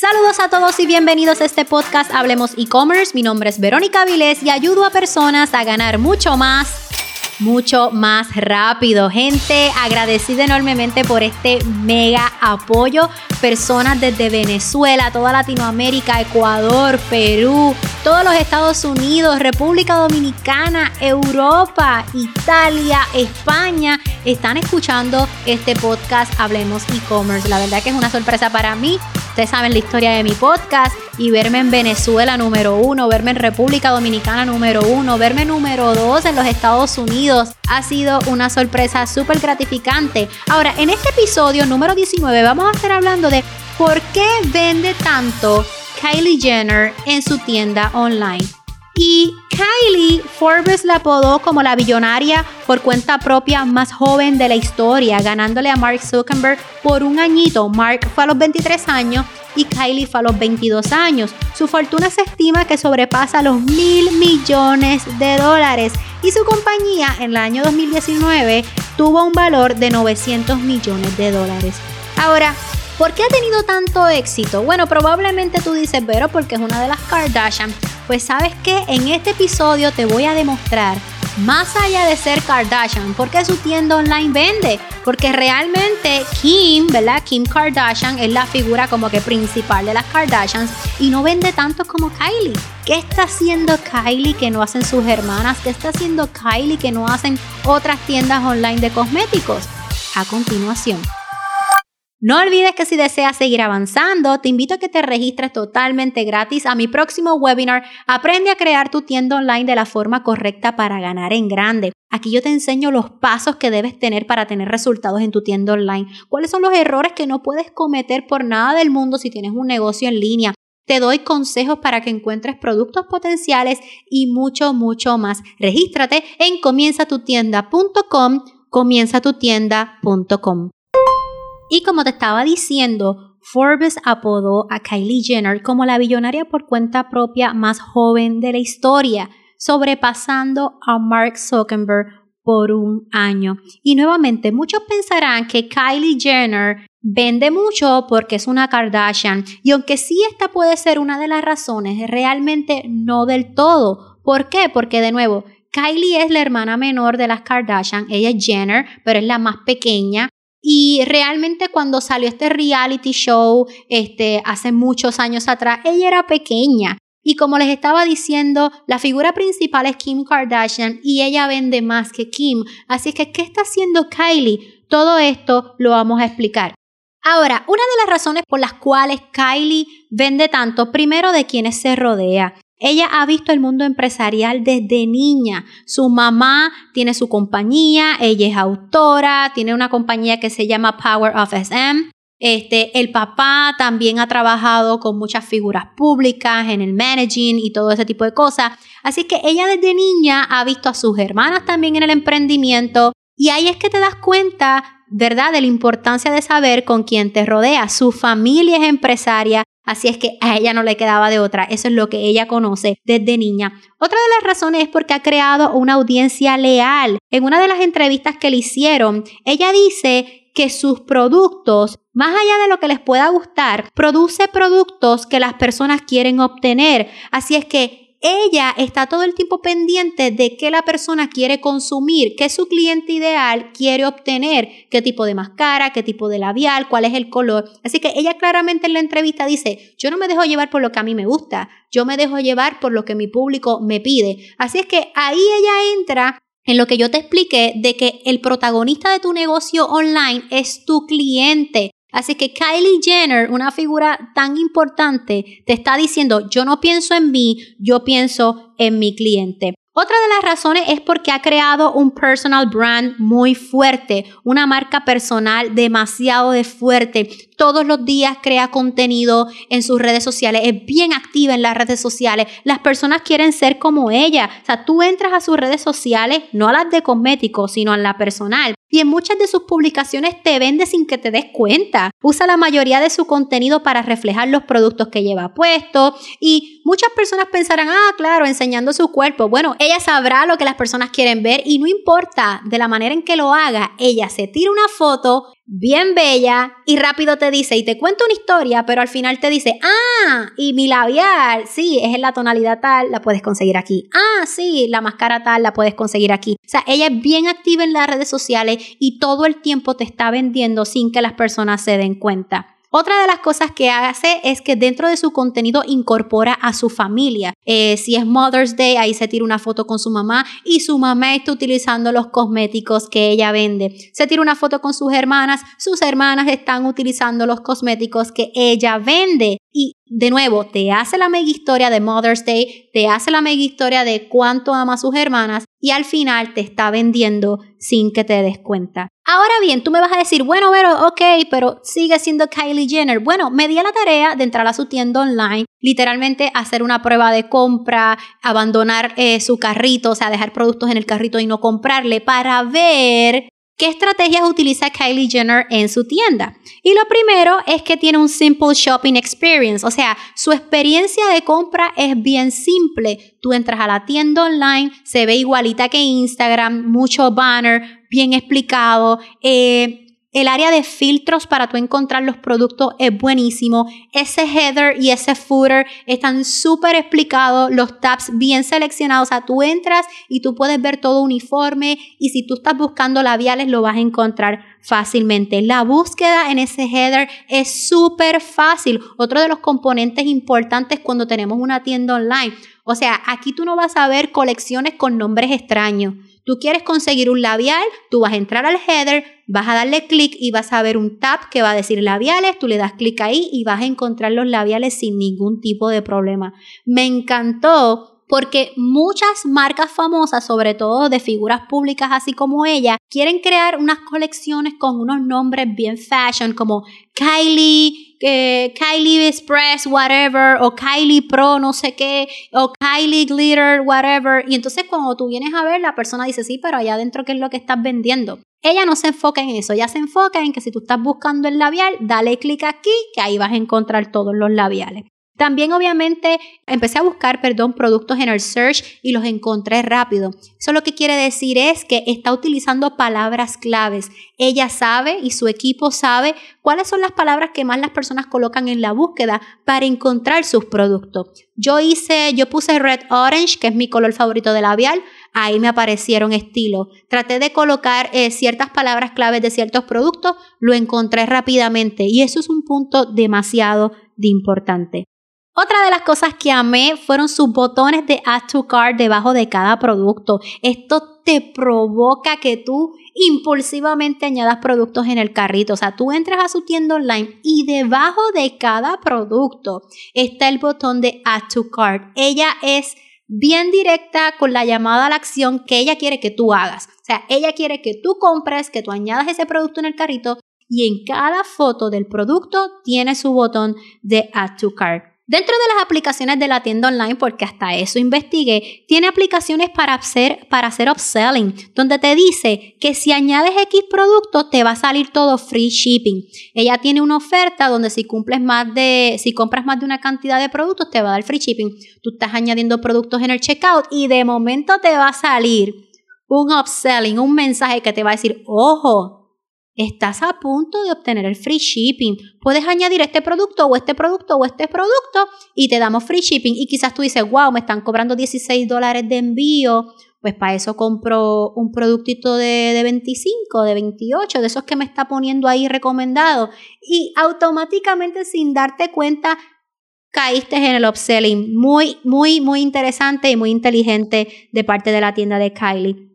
Saludos a todos y bienvenidos a este podcast Hablemos e-commerce. Mi nombre es Verónica Vilés y ayudo a personas a ganar mucho más mucho más rápido. Gente, agradecida enormemente por este mega apoyo. Personas desde Venezuela, toda Latinoamérica, Ecuador, Perú, todos los Estados Unidos, República Dominicana, Europa, Italia, España, están escuchando este podcast Hablemos e-commerce. La verdad que es una sorpresa para mí. Ustedes saben la historia de mi podcast y verme en Venezuela número uno, verme en República Dominicana número uno, verme número dos en los Estados Unidos ha sido una sorpresa súper gratificante. Ahora, en este episodio número 19 vamos a estar hablando de por qué vende tanto Kylie Jenner en su tienda online. Y Kylie, Forbes la apodó como la billonaria por cuenta propia más joven de la historia, ganándole a Mark Zuckerberg por un añito. Mark fue a los 23 años y Kylie fue a los 22 años. Su fortuna se estima que sobrepasa los mil millones de dólares y su compañía en el año 2019 tuvo un valor de 900 millones de dólares. Ahora, ¿Por qué ha tenido tanto éxito? Bueno, probablemente tú dices, pero porque es una de las Kardashian. Pues sabes que en este episodio te voy a demostrar, más allá de ser Kardashian, por qué su tienda online vende. Porque realmente Kim, ¿verdad? Kim Kardashian es la figura como que principal de las Kardashians y no vende tanto como Kylie. ¿Qué está haciendo Kylie que no hacen sus hermanas? ¿Qué está haciendo Kylie que no hacen otras tiendas online de cosméticos? A continuación. No olvides que si deseas seguir avanzando, te invito a que te registres totalmente gratis a mi próximo webinar Aprende a crear tu tienda online de la forma correcta para ganar en grande. Aquí yo te enseño los pasos que debes tener para tener resultados en tu tienda online, cuáles son los errores que no puedes cometer por nada del mundo si tienes un negocio en línea. Te doy consejos para que encuentres productos potenciales y mucho, mucho más. Regístrate en comienzatutienda.com, comienzatutienda.com. Y como te estaba diciendo, Forbes apodó a Kylie Jenner como la billonaria por cuenta propia más joven de la historia, sobrepasando a Mark Zuckerberg por un año. Y nuevamente, muchos pensarán que Kylie Jenner vende mucho porque es una Kardashian. Y aunque sí esta puede ser una de las razones, realmente no del todo. ¿Por qué? Porque de nuevo, Kylie es la hermana menor de las Kardashian, ella es Jenner, pero es la más pequeña. Y realmente cuando salió este reality show, este, hace muchos años atrás, ella era pequeña. Y como les estaba diciendo, la figura principal es Kim Kardashian y ella vende más que Kim. Así que, ¿qué está haciendo Kylie? Todo esto lo vamos a explicar. Ahora, una de las razones por las cuales Kylie vende tanto, primero de quienes se rodea. Ella ha visto el mundo empresarial desde niña. Su mamá tiene su compañía, ella es autora, tiene una compañía que se llama Power of SM. Este, el papá también ha trabajado con muchas figuras públicas en el managing y todo ese tipo de cosas. Así que ella desde niña ha visto a sus hermanas también en el emprendimiento y ahí es que te das cuenta, ¿verdad?, de la importancia de saber con quién te rodea. Su familia es empresaria, Así es que a ella no le quedaba de otra. Eso es lo que ella conoce desde niña. Otra de las razones es porque ha creado una audiencia leal. En una de las entrevistas que le hicieron, ella dice que sus productos, más allá de lo que les pueda gustar, produce productos que las personas quieren obtener. Así es que ella está todo el tiempo pendiente de qué la persona quiere consumir, qué su cliente ideal quiere obtener, qué tipo de máscara, qué tipo de labial, cuál es el color. Así que ella claramente en la entrevista dice, yo no me dejo llevar por lo que a mí me gusta, yo me dejo llevar por lo que mi público me pide. Así es que ahí ella entra en lo que yo te expliqué de que el protagonista de tu negocio online es tu cliente. Así que Kylie Jenner, una figura tan importante, te está diciendo, yo no pienso en mí, yo pienso en mi cliente. Otra de las razones es porque ha creado un personal brand muy fuerte, una marca personal demasiado de fuerte. Todos los días crea contenido en sus redes sociales, es bien activa en las redes sociales. Las personas quieren ser como ella. O sea, tú entras a sus redes sociales, no a las de cosméticos, sino a la personal. Y en muchas de sus publicaciones te vende sin que te des cuenta. Usa la mayoría de su contenido para reflejar los productos que lleva puesto. Y muchas personas pensarán, ah, claro, enseñando su cuerpo. Bueno, ella sabrá lo que las personas quieren ver y no importa de la manera en que lo haga, ella se tira una foto bien bella y rápido te dice y te cuenta una historia, pero al final te dice, ah, y mi labial, sí, es en la tonalidad tal, la puedes conseguir aquí. Ah, sí, la máscara tal, la puedes conseguir aquí. O sea, ella es bien activa en las redes sociales y todo el tiempo te está vendiendo sin que las personas se den cuenta. Otra de las cosas que hace es que dentro de su contenido incorpora a su familia. Eh, si es Mother's Day, ahí se tira una foto con su mamá y su mamá está utilizando los cosméticos que ella vende. Se tira una foto con sus hermanas, sus hermanas están utilizando los cosméticos que ella vende. Y de nuevo, te hace la mega historia de Mother's Day, te hace la mega historia de cuánto ama a sus hermanas y al final te está vendiendo sin que te des cuenta. Ahora bien, tú me vas a decir, bueno, pero ok, pero sigue siendo Kylie Jenner. Bueno, me di a la tarea de entrar a su tienda online, literalmente hacer una prueba de compra, abandonar eh, su carrito, o sea, dejar productos en el carrito y no comprarle para ver ¿Qué estrategias utiliza Kylie Jenner en su tienda? Y lo primero es que tiene un simple shopping experience, o sea, su experiencia de compra es bien simple. Tú entras a la tienda online, se ve igualita que Instagram, mucho banner, bien explicado. Eh, el área de filtros para tú encontrar los productos es buenísimo. Ese header y ese footer están súper explicados, los tabs bien seleccionados. O sea, tú entras y tú puedes ver todo uniforme y si tú estás buscando labiales lo vas a encontrar fácilmente. La búsqueda en ese header es súper fácil. Otro de los componentes importantes cuando tenemos una tienda online. O sea, aquí tú no vas a ver colecciones con nombres extraños. Tú quieres conseguir un labial, tú vas a entrar al header, vas a darle clic y vas a ver un tab que va a decir labiales, tú le das clic ahí y vas a encontrar los labiales sin ningún tipo de problema. Me encantó porque muchas marcas famosas, sobre todo de figuras públicas así como ella, quieren crear unas colecciones con unos nombres bien fashion como Kylie, eh, Kylie Express, whatever, o Kylie Pro, no sé qué, o Kylie Glitter, whatever. Y entonces cuando tú vienes a ver, la persona dice, sí, pero allá adentro, ¿qué es lo que estás vendiendo? Ella no se enfoca en eso, ella se enfoca en que si tú estás buscando el labial, dale clic aquí, que ahí vas a encontrar todos los labiales. También obviamente empecé a buscar, perdón, productos en el search y los encontré rápido. Eso lo que quiere decir es que está utilizando palabras claves. Ella sabe y su equipo sabe cuáles son las palabras que más las personas colocan en la búsqueda para encontrar sus productos. Yo hice, yo puse red orange, que es mi color favorito de labial. Ahí me aparecieron estilos. Traté de colocar eh, ciertas palabras claves de ciertos productos, lo encontré rápidamente y eso es un punto demasiado de importante. Otra de las cosas que amé fueron sus botones de Add to Cart debajo de cada producto. Esto te provoca que tú impulsivamente añadas productos en el carrito. O sea, tú entras a su tienda online y debajo de cada producto está el botón de Add to Cart. Ella es bien directa con la llamada a la acción que ella quiere que tú hagas. O sea, ella quiere que tú compres, que tú añadas ese producto en el carrito y en cada foto del producto tiene su botón de Add to Cart. Dentro de las aplicaciones de la tienda online, porque hasta eso investigué, tiene aplicaciones para hacer, para hacer upselling, donde te dice que si añades X producto te va a salir todo free shipping. Ella tiene una oferta donde si cumples más de, si compras más de una cantidad de productos te va a dar free shipping. Tú estás añadiendo productos en el checkout y de momento te va a salir un upselling, un mensaje que te va a decir, ojo, estás a punto de obtener el free shipping. Puedes añadir este producto o este producto o este producto y te damos free shipping. Y quizás tú dices, wow, me están cobrando 16 dólares de envío. Pues para eso compro un productito de, de 25, de 28, de esos que me está poniendo ahí recomendado. Y automáticamente sin darte cuenta caíste en el upselling. Muy, muy, muy interesante y muy inteligente de parte de la tienda de Kylie.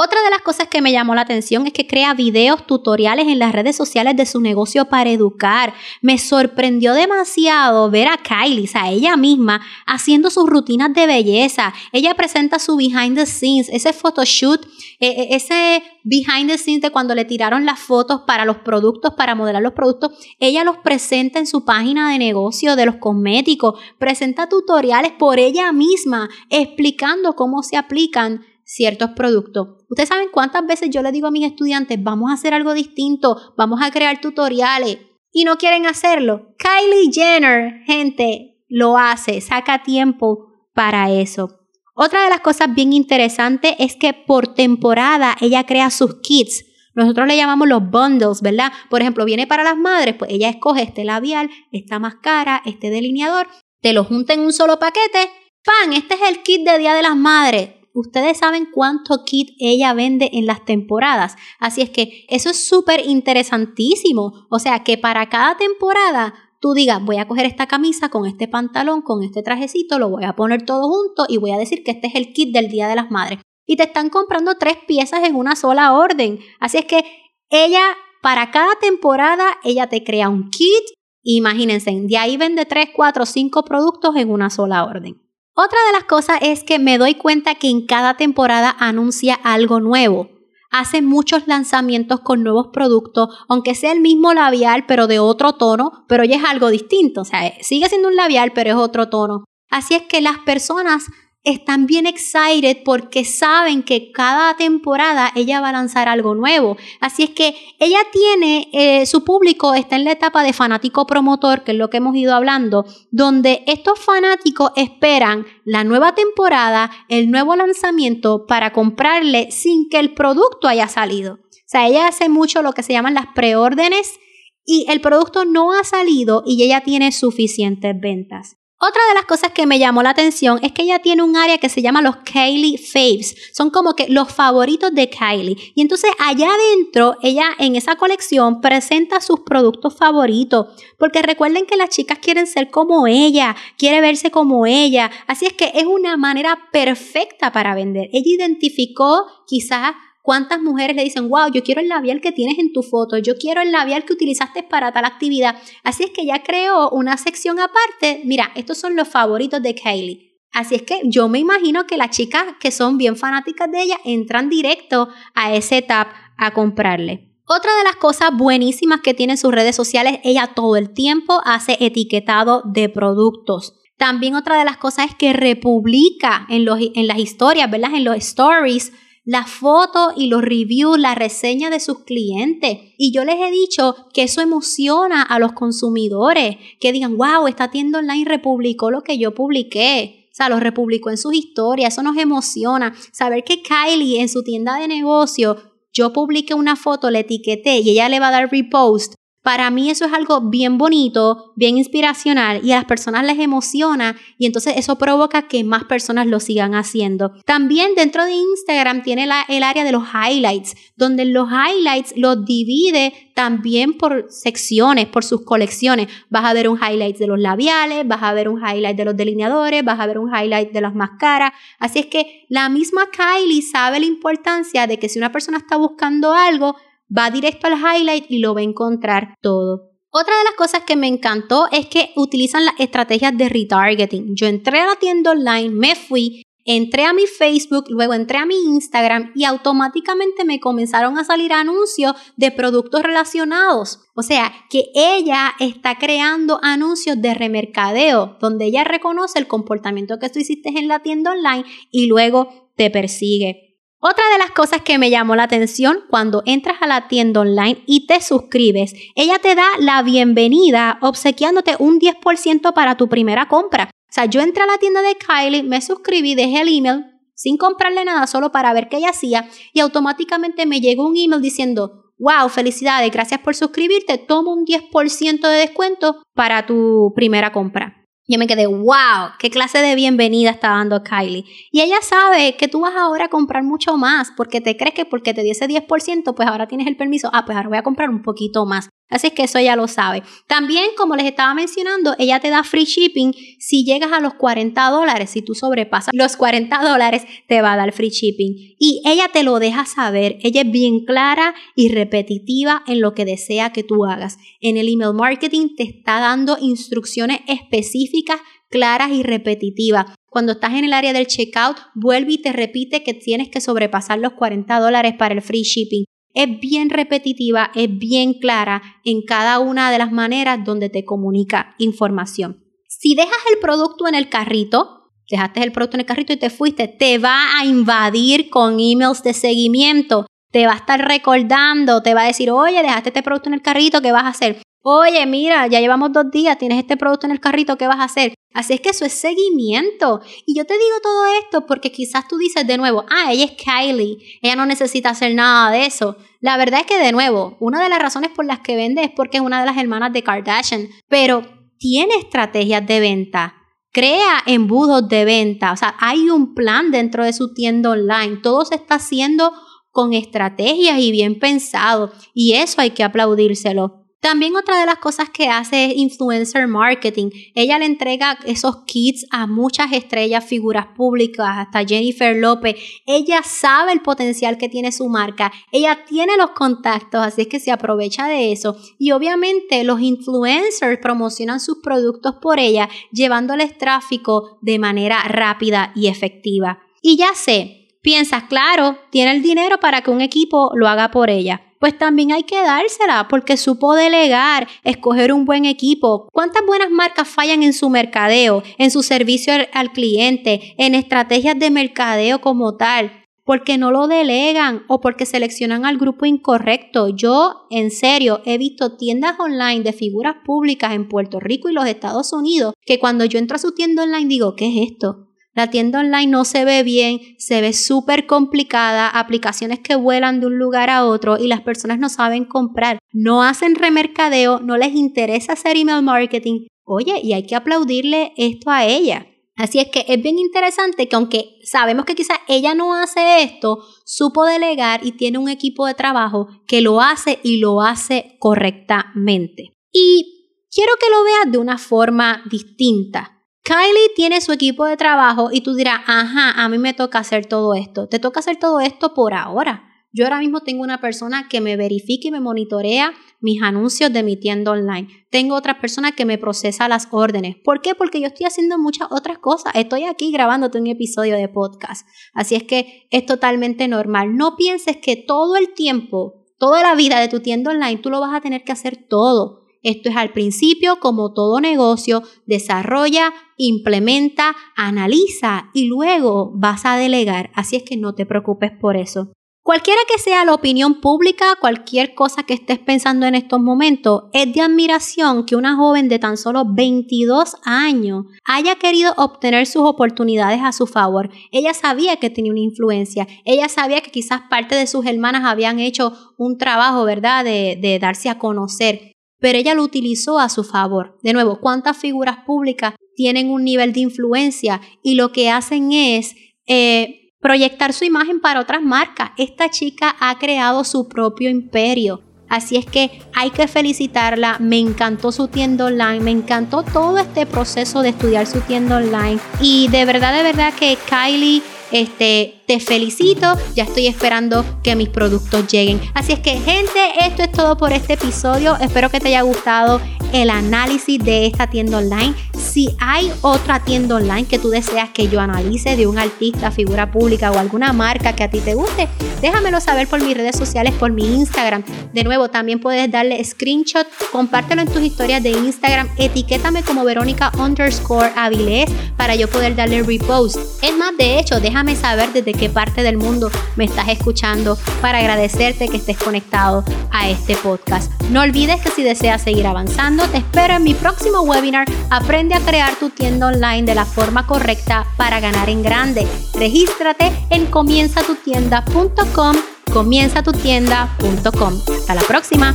Otra de las cosas que me llamó la atención es que crea videos tutoriales en las redes sociales de su negocio para educar. Me sorprendió demasiado ver a Kylie, a ella misma, haciendo sus rutinas de belleza. Ella presenta su behind the scenes, ese photoshoot, e, e, ese behind the scenes de cuando le tiraron las fotos para los productos, para modelar los productos. Ella los presenta en su página de negocio de los cosméticos. Presenta tutoriales por ella misma, explicando cómo se aplican ciertos productos. Ustedes saben cuántas veces yo le digo a mis estudiantes, vamos a hacer algo distinto, vamos a crear tutoriales y no quieren hacerlo. Kylie Jenner, gente, lo hace, saca tiempo para eso. Otra de las cosas bien interesantes es que por temporada ella crea sus kits Nosotros le llamamos los bundles, ¿verdad? Por ejemplo, viene para las madres, pues ella escoge este labial, esta máscara, este delineador, te lo junta en un solo paquete. ¡Pan! Este es el kit de Día de las Madres. Ustedes saben cuánto kit ella vende en las temporadas. Así es que eso es súper interesantísimo. O sea que para cada temporada tú digas, voy a coger esta camisa con este pantalón, con este trajecito, lo voy a poner todo junto y voy a decir que este es el kit del Día de las Madres. Y te están comprando tres piezas en una sola orden. Así es que ella, para cada temporada, ella te crea un kit. Imagínense, de ahí vende tres, cuatro, cinco productos en una sola orden. Otra de las cosas es que me doy cuenta que en cada temporada anuncia algo nuevo hace muchos lanzamientos con nuevos productos, aunque sea el mismo labial, pero de otro tono, pero ya es algo distinto. O sea, sigue siendo un labial, pero es otro tono. Así es que las personas están bien excited porque saben que cada temporada ella va a lanzar algo nuevo. Así es que ella tiene, eh, su público está en la etapa de fanático promotor, que es lo que hemos ido hablando, donde estos fanáticos esperan la nueva temporada, el nuevo lanzamiento para comprarle sin que el producto haya salido. O sea, ella hace mucho lo que se llaman las preórdenes y el producto no ha salido y ella tiene suficientes ventas. Otra de las cosas que me llamó la atención es que ella tiene un área que se llama los Kylie Faves. Son como que los favoritos de Kylie. Y entonces allá adentro, ella en esa colección presenta sus productos favoritos. Porque recuerden que las chicas quieren ser como ella, quiere verse como ella. Así es que es una manera perfecta para vender. Ella identificó quizás ¿Cuántas mujeres le dicen, wow, yo quiero el labial que tienes en tu foto, yo quiero el labial que utilizaste para tal actividad? Así es que ya creó una sección aparte. Mira, estos son los favoritos de Kylie. Así es que yo me imagino que las chicas que son bien fanáticas de ella entran directo a ese tab a comprarle. Otra de las cosas buenísimas que tiene en sus redes sociales, ella todo el tiempo hace etiquetado de productos. También otra de las cosas es que republica en, los, en las historias, ¿verdad? En los stories la foto y los reviews, la reseña de sus clientes. Y yo les he dicho que eso emociona a los consumidores, que digan, wow, esta tienda online republicó lo que yo publiqué. O sea, lo republicó en sus historias, eso nos emociona. Saber que Kylie en su tienda de negocio, yo publiqué una foto, le etiqueté y ella le va a dar repost para mí eso es algo bien bonito, bien inspiracional y a las personas les emociona y entonces eso provoca que más personas lo sigan haciendo. También dentro de Instagram tiene el área de los highlights, donde los highlights los divide también por secciones, por sus colecciones. Vas a ver un highlight de los labiales, vas a ver un highlight de los delineadores, vas a ver un highlight de las máscaras. Así es que la misma Kylie sabe la importancia de que si una persona está buscando algo, va directo al highlight y lo va a encontrar todo. Otra de las cosas que me encantó es que utilizan las estrategias de retargeting. Yo entré a la tienda online, me fui, entré a mi Facebook, luego entré a mi Instagram y automáticamente me comenzaron a salir anuncios de productos relacionados. O sea, que ella está creando anuncios de remercadeo, donde ella reconoce el comportamiento que tú hiciste en la tienda online y luego te persigue. Otra de las cosas que me llamó la atención cuando entras a la tienda online y te suscribes, ella te da la bienvenida obsequiándote un 10% para tu primera compra. O sea, yo entré a la tienda de Kylie, me suscribí, dejé el email sin comprarle nada, solo para ver qué ella hacía y automáticamente me llegó un email diciendo, wow, felicidades, gracias por suscribirte, toma un 10% de descuento para tu primera compra. Yo me quedé, wow, qué clase de bienvenida está dando Kylie. Y ella sabe que tú vas ahora a comprar mucho más porque te crees que porque te diese 10%, pues ahora tienes el permiso. Ah, pues ahora voy a comprar un poquito más. Así que eso ya lo sabe. También, como les estaba mencionando, ella te da free shipping si llegas a los 40 dólares. Si tú sobrepasas los 40 dólares, te va a dar free shipping. Y ella te lo deja saber. Ella es bien clara y repetitiva en lo que desea que tú hagas. En el email marketing te está dando instrucciones específicas, claras y repetitivas. Cuando estás en el área del checkout, vuelve y te repite que tienes que sobrepasar los 40 dólares para el free shipping es bien repetitiva, es bien clara en cada una de las maneras donde te comunica información. Si dejas el producto en el carrito, dejaste el producto en el carrito y te fuiste, te va a invadir con emails de seguimiento. Te va a estar recordando, te va a decir, oye, dejaste este producto en el carrito, ¿qué vas a hacer? Oye, mira, ya llevamos dos días, tienes este producto en el carrito, ¿qué vas a hacer? Así es que eso es seguimiento. Y yo te digo todo esto porque quizás tú dices de nuevo, ah, ella es Kylie, ella no necesita hacer nada de eso. La verdad es que de nuevo, una de las razones por las que vende es porque es una de las hermanas de Kardashian, pero tiene estrategias de venta crea embudos de venta, o sea, hay un plan dentro de su tienda online, todo se está haciendo con estrategias y bien pensado y eso hay que aplaudírselo. También otra de las cosas que hace es influencer marketing. Ella le entrega esos kits a muchas estrellas, figuras públicas, hasta Jennifer López. Ella sabe el potencial que tiene su marca. Ella tiene los contactos, así es que se aprovecha de eso. Y obviamente los influencers promocionan sus productos por ella, llevándoles tráfico de manera rápida y efectiva. Y ya sé, piensas, claro, tiene el dinero para que un equipo lo haga por ella pues también hay que dársela porque supo delegar, escoger un buen equipo. ¿Cuántas buenas marcas fallan en su mercadeo, en su servicio al cliente, en estrategias de mercadeo como tal? porque no lo delegan o porque seleccionan al grupo incorrecto. Yo, en serio, he visto tiendas online de figuras públicas en Puerto Rico y los Estados Unidos que cuando yo entro a su tienda online digo, ¿qué es esto? La tienda online no se ve bien, se ve súper complicada, aplicaciones que vuelan de un lugar a otro y las personas no saben comprar, no hacen remercadeo, no les interesa hacer email marketing. Oye, y hay que aplaudirle esto a ella. Así es que es bien interesante que aunque sabemos que quizás ella no hace esto, supo delegar y tiene un equipo de trabajo que lo hace y lo hace correctamente. Y quiero que lo veas de una forma distinta. Kylie tiene su equipo de trabajo y tú dirás, ajá, a mí me toca hacer todo esto. Te toca hacer todo esto por ahora. Yo ahora mismo tengo una persona que me verifica y me monitorea mis anuncios de mi tienda online. Tengo otra persona que me procesa las órdenes. ¿Por qué? Porque yo estoy haciendo muchas otras cosas. Estoy aquí grabándote un episodio de podcast. Así es que es totalmente normal. No pienses que todo el tiempo, toda la vida de tu tienda online, tú lo vas a tener que hacer todo. Esto es al principio, como todo negocio, desarrolla, implementa, analiza y luego vas a delegar. Así es que no te preocupes por eso. Cualquiera que sea la opinión pública, cualquier cosa que estés pensando en estos momentos, es de admiración que una joven de tan solo 22 años haya querido obtener sus oportunidades a su favor. Ella sabía que tenía una influencia, ella sabía que quizás parte de sus hermanas habían hecho un trabajo, ¿verdad?, de, de darse a conocer pero ella lo utilizó a su favor. De nuevo, ¿cuántas figuras públicas tienen un nivel de influencia y lo que hacen es eh, proyectar su imagen para otras marcas? Esta chica ha creado su propio imperio. Así es que hay que felicitarla, me encantó su tienda online, me encantó todo este proceso de estudiar su tienda online y de verdad, de verdad que Kylie este, te felicito, ya estoy esperando que mis productos lleguen. Así es que gente, esto es todo por este episodio. Espero que te haya gustado el análisis de esta tienda online. Si hay otra tienda online que tú deseas que yo analice de un artista, figura pública o alguna marca que a ti te guste, déjamelo saber por mis redes sociales, por mi Instagram. De nuevo, también puedes darle screenshot, compártelo en tus historias de Instagram, etiquétame como Verónica underscore Avilés para yo poder darle repost. Es más, de hecho, déjame saber desde qué parte del mundo me estás escuchando para agradecerte que estés conectado a este podcast. No olvides que si deseas seguir avanzando, te espero en mi próximo webinar. Aprende a crear tu tienda online de la forma correcta para ganar en grande. Regístrate en comienzatutienda.com, comienzatutienda.com. Hasta la próxima.